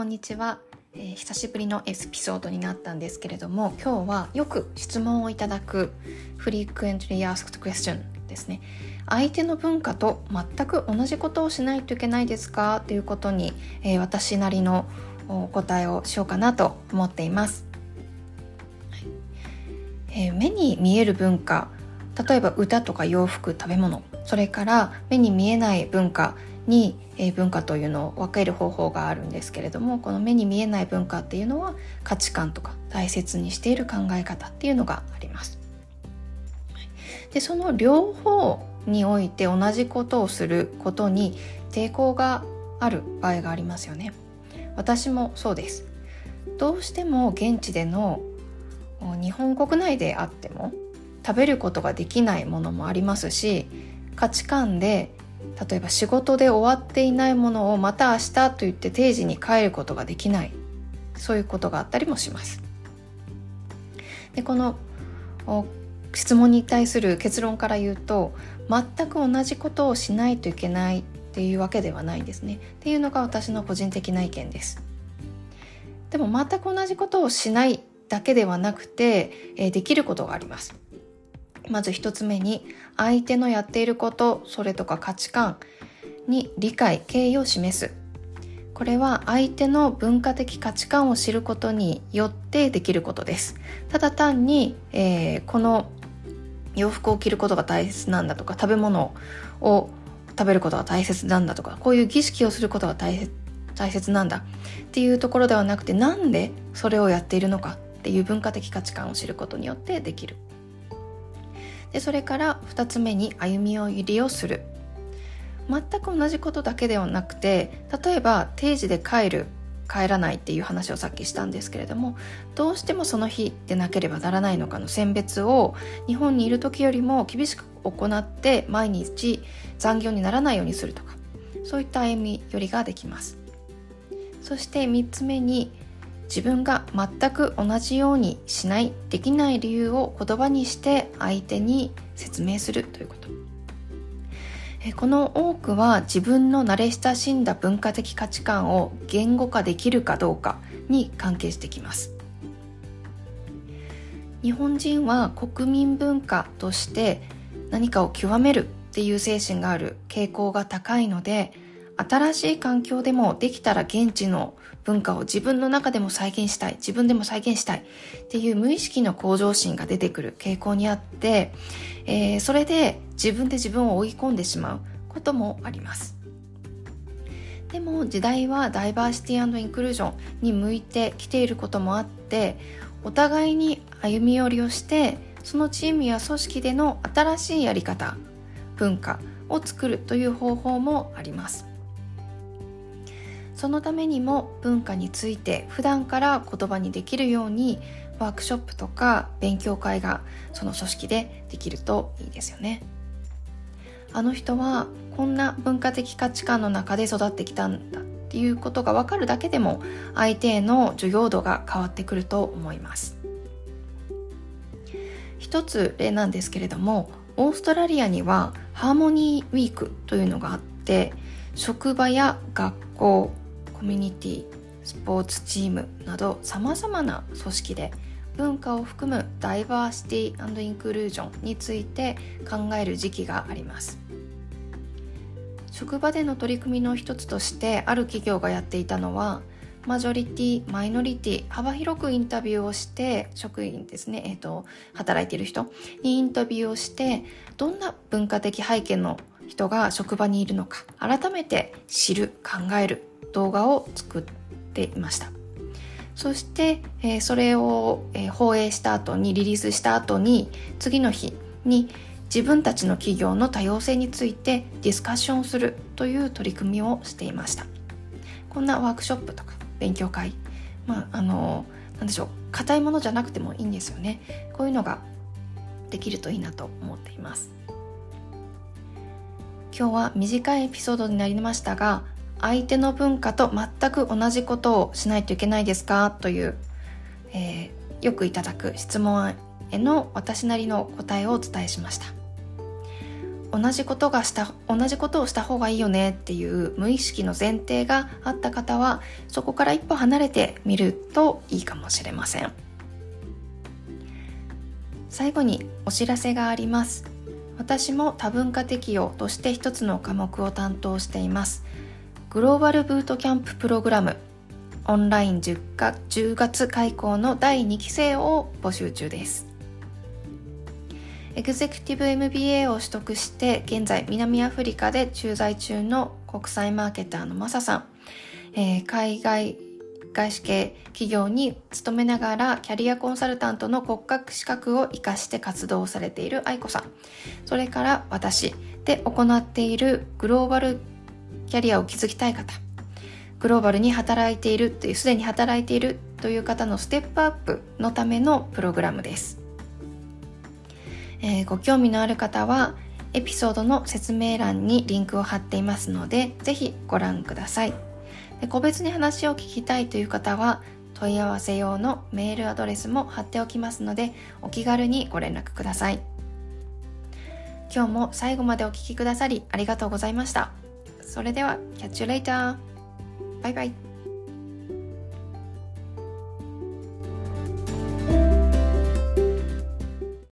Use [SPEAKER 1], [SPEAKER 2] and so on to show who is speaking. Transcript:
[SPEAKER 1] こんにちは、えー、久しぶりのエピソードになったんですけれども今日はよく質問をいただく Frequently Asked Question ですね。相手の文化と全く同じことをしないといけないですか？ということに、えー、私なりのお答えをしようかなと思っています、えー、目に見える文化例えば歌とか洋服食べ物。それから目に見えない文化に、え文化というのを分ける方法があるんですけれどもこの目に見えない文化っていうのは価値観とか大切にしている考え方っていうのがあります。でその両方において同じことをすることに抵抗がある場合がありますよね。私もそうです。どうしても現地での日本国内であっても食べることができないものもありますし価値観で例えば仕事で終わっていないものをまた明日と言って定時に帰ることができない。そういうことがあったりもします。でこの質問に対する結論から言うと全く同じことをしないといけないっていうわけではないんですね。っていうのが私の個人的な意見です。でも全く同じことをしないだけではなくて、えー、できることがあります。まず一つ目に相手のやっていることそれとか価値観に理解敬意を示す。これは相手の文化的価値観を知ることによってできることです。ただ単に、えー、この洋服を着ることが大切なんだとか食べ物を食べることが大切なんだとかこういう儀式をすることが大切大切なんだ。っていうところではなくてなんでそれをやっているのかっていう文化的価値観を知ることによってできる。でそれから2つ目に歩み寄りをする。全く同じことだけではなくて例えば定時で帰る帰らないっていう話をさっきしたんですけれどもどうしてもその日でなければならないのかの選別を日本にいる時よりも厳しく行って毎日残業にならないようにするとかそういった歩み寄りができます。そして3つ目に自分が全く同じようにしないできない理由を言葉にして相手に説明するということ。この多くは自分の慣れ親しんだ文化的価値観を言語化できるかどうかに関係してきます。日本人は国民文化として何かを極めるっていう精神がある傾向が高いので新しい環境でもできたら現地の文化を自分の中でも再現したい自分でも再現したいっていう無意識の向上心が出てくる傾向にあって、えー、それで自分で自分を追い込んでしまうこともあります。でも時代はダイバーシティインクルージョンに向いてきていることもあってお互いに歩み寄りをしてそのチームや組織での新しいやり方文化を作るという方法もあります。そのためにも文化について普段から言葉にできるようにワークショップとか勉強会がその組織でできるといいですよね。あの人はこんな文化的価値観の中で育ってきたんだっていうことが分かるだけでも相手への授業度が変わってくると思います。一つ例なんですけれどもオーストラリアにはハーモニーウィークというのがあって職場や学校コミュニティスポーツチームなどさまざまな組織で文化を含むダイバーシティインクルージョンについて考える時期があります。職場での取り組みの一つとしてある企業がやっていたのはマジョリティマイノリティ幅広くインタビューをして職員ですね、えーと、働いている人にインタビューをしてどんな文化的背景の人が職場にいるのか改めて知る考える動画を作っていました。そして、えー、それを、えー、放映した後にリリースした後に次の日に自分たちの企業の多様性についてディスカッションするという取り組みをしていました。こんなワークショップとか勉強会。まああの何でしょう硬いものじゃなくてもいいんですよね。こういうのができるといいなと思っています。今日は短いエピソードになりましたが相手の文化と全く同じことをしないといけないですか？という、えー、よくいただく質問への私なりの答えをお伝えしました。同じことがした同じことをした方がいいよね？っていう無意識の前提があった方はそこから一歩離れてみるといいかもしれません。最後にお知らせがあります。私も多文化適用として一つの科目を担当しています。グローバルブートキャンププログラム。オンライン 10, か10月開講の第2期生を募集中です。エグゼクティブ MBA を取得して現在南アフリカで駐在中の国際マーケターのマサさん、えー、海外外資系企業に勤めながらキャリアコンサルタントの国家資格を生かして活動されている愛子さん。それから私で行っているグローバルキャリアを築きたい方グローバルに働いているというすでに働いているという方のステップアップのためのプログラムです。えー、ご興味のある方はエピソードの説明欄にリンクを貼っていますのでぜひご覧ください。で個別に話を聞きたいという方は問い合わせ用のメールアドレスも貼っておきますのでお気軽にご連絡ください。今日も最後までお聴きくださりありがとうございました。それでは、キャッチューレイター。バイバイ。